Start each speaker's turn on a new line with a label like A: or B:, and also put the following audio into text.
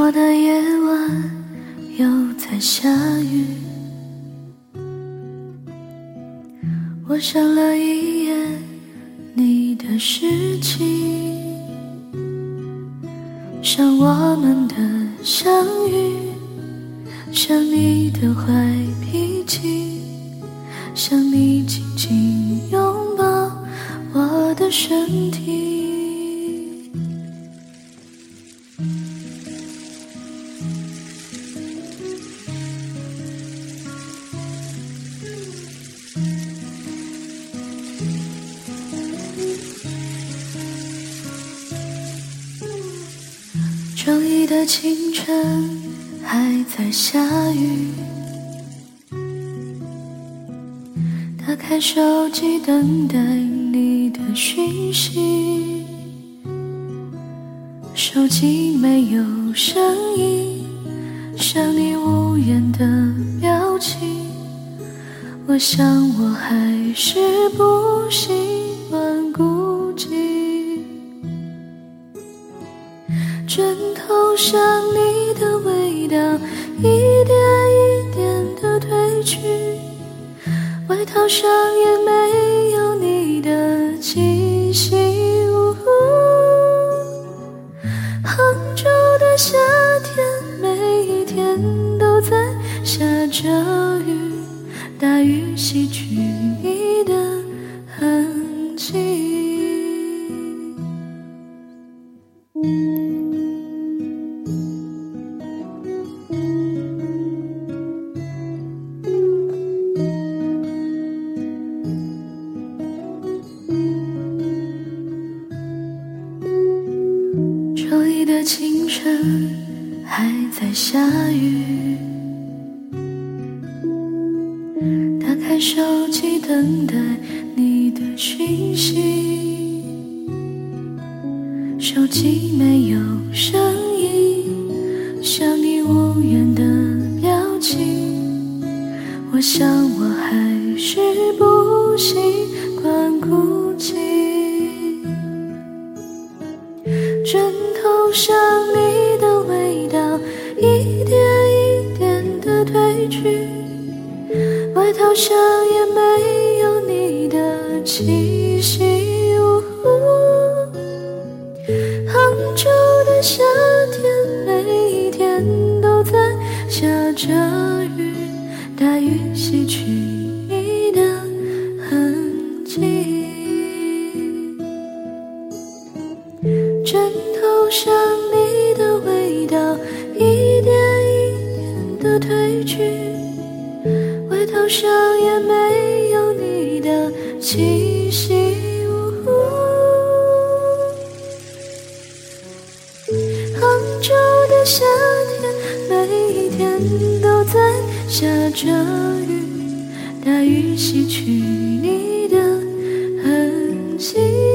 A: 我的夜晚又在下雨，我想了一夜你的事情，想我们的相遇，想你的坏脾气，想你紧紧拥抱我的身体。周一的清晨还在下雨，打开手机等待你的讯息，手机没有声音，像你无言的表情，我想我还是不习惯孤寂。枕头上你的味道一点一点的褪去，外套上也没有你的气息。着雨，大雨洗去你的痕迹。周一的清晨还在下雨，手机等待你的讯息，手机没有声音，像你无言的表情，我想我还是不习惯孤寂。枕头上你的味道一点一点的褪去，外套上也没有你的气息。杭州的夏天，每一天都在下着雨，大雨洗去你的痕迹。枕头上你的味道一点一点的褪去，外套上也没有你的气息。杭州的夏天，每一天都在下着雨，大雨洗去你的痕迹。